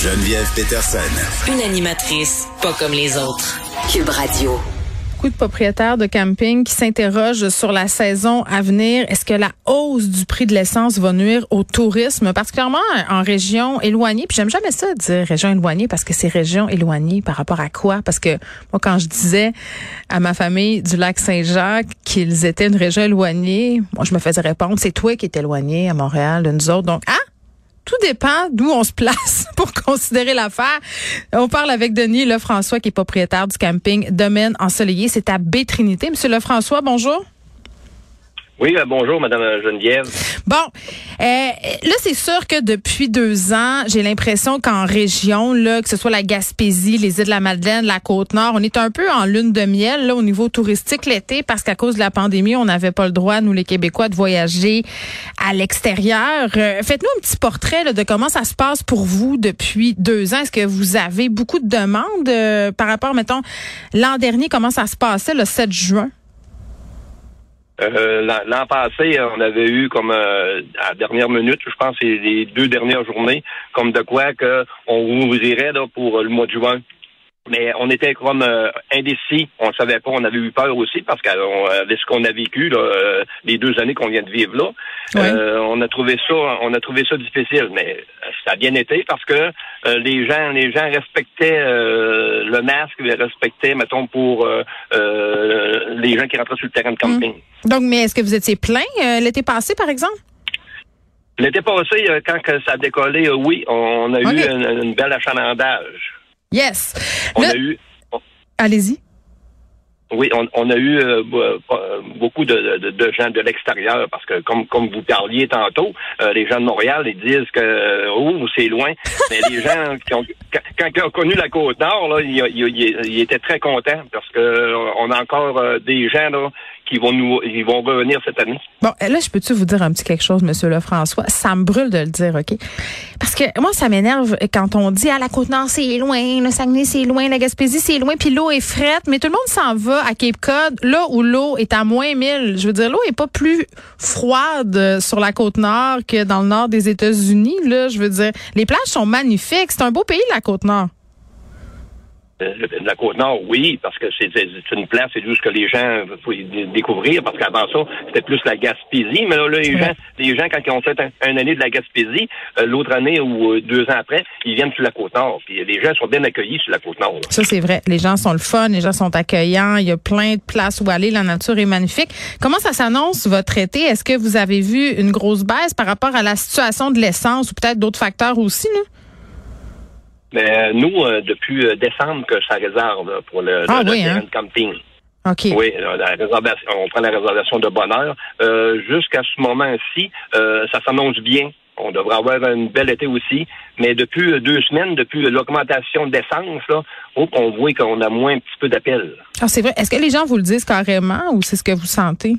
Geneviève Peterson. Une animatrice pas comme les autres. Cube Radio. Beaucoup de propriétaires de camping qui s'interrogent sur la saison à venir. Est-ce que la hausse du prix de l'essence va nuire au tourisme, particulièrement en région éloignée? Puis j'aime jamais ça dire région éloignée parce que c'est région éloignée par rapport à quoi? Parce que moi, quand je disais à ma famille du lac Saint-Jacques qu'ils étaient une région éloignée, moi, je me faisais répondre, c'est toi qui es éloigné à Montréal de nous autres. Donc, ah! Tout dépend d'où on se place pour considérer l'affaire. On parle avec Denis Lefrançois, qui est propriétaire du camping Domaine Ensoleillé. C'est à Bétrinité. Monsieur Lefrançois, bonjour. Oui, euh, bonjour, Madame Geneviève. Bon, euh, là, c'est sûr que depuis deux ans, j'ai l'impression qu'en région, là, que ce soit la Gaspésie, les îles de la Madeleine, la Côte-Nord, on est un peu en lune de miel là, au niveau touristique l'été parce qu'à cause de la pandémie, on n'avait pas le droit, nous les Québécois, de voyager à l'extérieur. Euh, faites-nous un petit portrait là, de comment ça se passe pour vous depuis deux ans. Est-ce que vous avez beaucoup de demandes par rapport, mettons, l'an dernier, comment ça se passait le 7 juin? Euh, L'an passé, on avait eu comme euh, à la dernière minute, je pense, les deux dernières journées, comme de quoi qu'on ouvrirait là, pour le mois de juin. Mais on était comme euh, indécis. On savait pas. On avait eu peur aussi parce qu'avec ce qu'on a vécu là, euh, les deux années qu'on vient de vivre là, euh, on a trouvé ça, on a trouvé ça difficile. Mais ça a bien été parce que les gens, les gens respectaient le masque, les respectaient, mettons, pour les gens qui rentraient sur le terrain de camping. Mmh. Donc, mais est-ce que vous étiez plein l'été passé, par exemple? L'été passé, quand ça a décollé, oui, on a eu une, une belle achalandage. Yes. On a eu. Allez-y. Oui, on, on, a eu euh, euh, beaucoup de, de, de, gens de l'extérieur parce que comme comme vous parliez tantôt, euh, les gens de Montréal ils disent que oh c'est loin, mais les gens qui ont quand, ils ont connu la côte nord là, ils, ils, ils étaient très contents parce que on a encore des gens là qui vont nous, ils revenir cette année. Bon, là, je peux-tu vous dire un petit quelque chose, Monsieur Lefrançois? Ça me brûle de le dire, OK? Parce que moi, ça m'énerve quand on dit, ah, la Côte-Nord, c'est loin, le Saguenay, c'est loin, la Gaspésie, c'est loin, puis l'eau est frette, mais tout le monde s'en va à Cape Cod, là où l'eau est à moins 1000. Je veux dire, l'eau est pas plus froide sur la Côte-Nord que dans le nord des États-Unis, là. Je veux dire, les plages sont magnifiques. C'est un beau pays, la Côte-Nord. Euh, la Côte-Nord, oui, parce que c'est une place, c'est juste que les gens faut découvrir, parce qu'avant ça, c'était plus la Gaspésie, mais là, les gens, les gens, quand ils ont fait un, année de la Gaspésie, euh, l'autre année ou euh, deux ans après, ils viennent sur la Côte-Nord. Puis les gens sont bien accueillis sur la Côte-Nord. Ça, c'est vrai. Les gens sont le fun, les gens sont accueillants, il y a plein de places où aller, la nature est magnifique. Comment ça s'annonce, votre été? Est-ce que vous avez vu une grosse baisse par rapport à la situation de l'essence ou peut-être d'autres facteurs aussi, là? Mais euh, nous, euh, depuis euh, décembre que ça réserve pour le, ah, le, oui, hein? camping. OK. Oui, la réservation, on prend la réservation de bonne heure. Jusqu'à ce moment-ci, ça s'annonce bien. On devrait avoir une belle été aussi. Mais depuis deux semaines, depuis l'augmentation d'essence, là, on voit qu'on a moins un petit peu d'appels. Ah, c'est vrai. Est-ce que les gens vous le disent carrément ou c'est ce que vous sentez?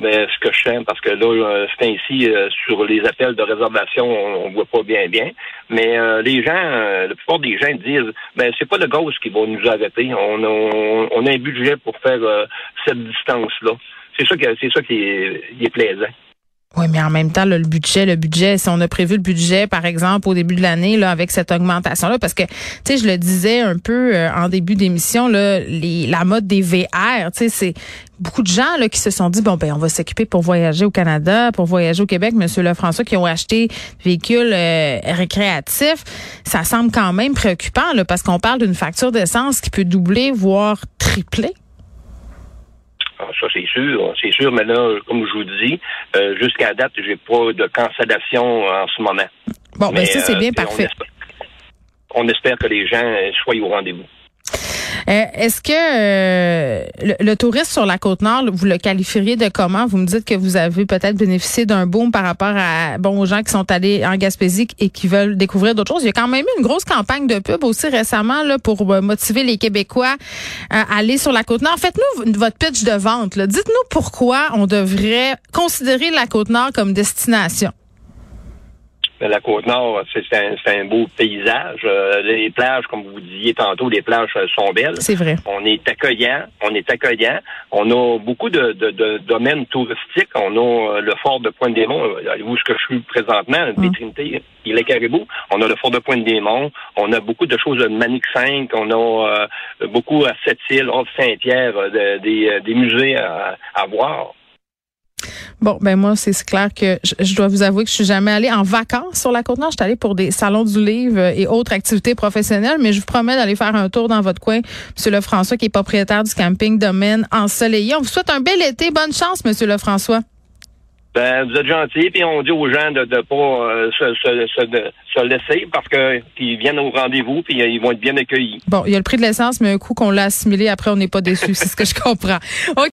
Mais ce que je sens, parce que là, euh, c'est ainsi, euh, sur les appels de réservation, on, voit pas bien bien. Mais euh, les gens, la plupart des gens disent ben c'est pas le gauche qui va nous arrêter. On, on, on a un budget pour faire cette distance-là. C'est ça qui c'est ça qui est plaisant. Oui, mais en même temps, le budget, le budget, si on a prévu le budget, par exemple, au début de l'année, là, avec cette augmentation-là, parce que, tu sais, je le disais un peu euh, en début d'émission, là, les, la mode des VR, tu sais, c'est beaucoup de gens là qui se sont dit bon ben on va s'occuper pour voyager au Canada, pour voyager au Québec, Monsieur Lefrançois, qui ont acheté véhicules euh, récréatifs, ça semble quand même préoccupant là, parce qu'on parle d'une facture d'essence qui peut doubler voire tripler. Ah, ça, c'est sûr, c'est sûr, mais là, comme je vous dis, euh, jusqu'à date, j'ai pas de cancellation en ce moment. Bon, mais, ben, ça, c'est euh, bien parfait. On espère, que les gens soient au rendez-vous. Euh, est-ce que euh, le, tourisme sur la côte nord, vous le qualifieriez de comment? Vous me dites que vous avez peut-être bénéficié d'un boom par rapport à bon aux gens qui sont allés en Gaspésie et qui veulent découvrir d'autres choses. Il y a quand même eu une grosse campagne de pub aussi récemment là pour euh, motiver les Québécois à aller sur la côte nord. Faites-nous votre pitch de vente. Dites-nous pourquoi on devrait considérer la côte nord comme destination. La Côte-Nord, c'est un, un, beau paysage. Euh, les plages, comme vous disiez tantôt, les plages euh, sont belles. C'est vrai. On est accueillant. On est accueillant. On a beaucoup de, de, de domaines touristiques. On a euh, le fort de Pointe-des-Monts, où ce que je suis présentement, des hum. Trinités, il est Caribou. On a le fort de Pointe-des-Monts. On a beaucoup de choses de Manic 5. On a beaucoup à Sept-Îles, Saint-Pierre, des, des musées à, à voir. Bon, ben moi, c'est clair que je, dois vous avouer que je suis jamais allée en vacances sur la Côte-Nord. Je suis allée pour des salons du livre et autres activités professionnelles, mais je vous promets d'aller faire un tour dans votre coin. Monsieur Lefrançois, qui est propriétaire du camping Domaine Ensoleillé. On vous souhaite un bel été. Bonne chance, Monsieur Lefrançois. Ben, vous êtes gentil, puis on dit aux gens de ne pas euh, se, se, se, laisser parce que qu'ils viennent au rendez-vous, puis euh, ils vont être bien accueillis. Bon, il y a le prix de l'essence, mais un coup qu'on l'a assimilé, après on n'est pas déçu, c'est ce que je comprends.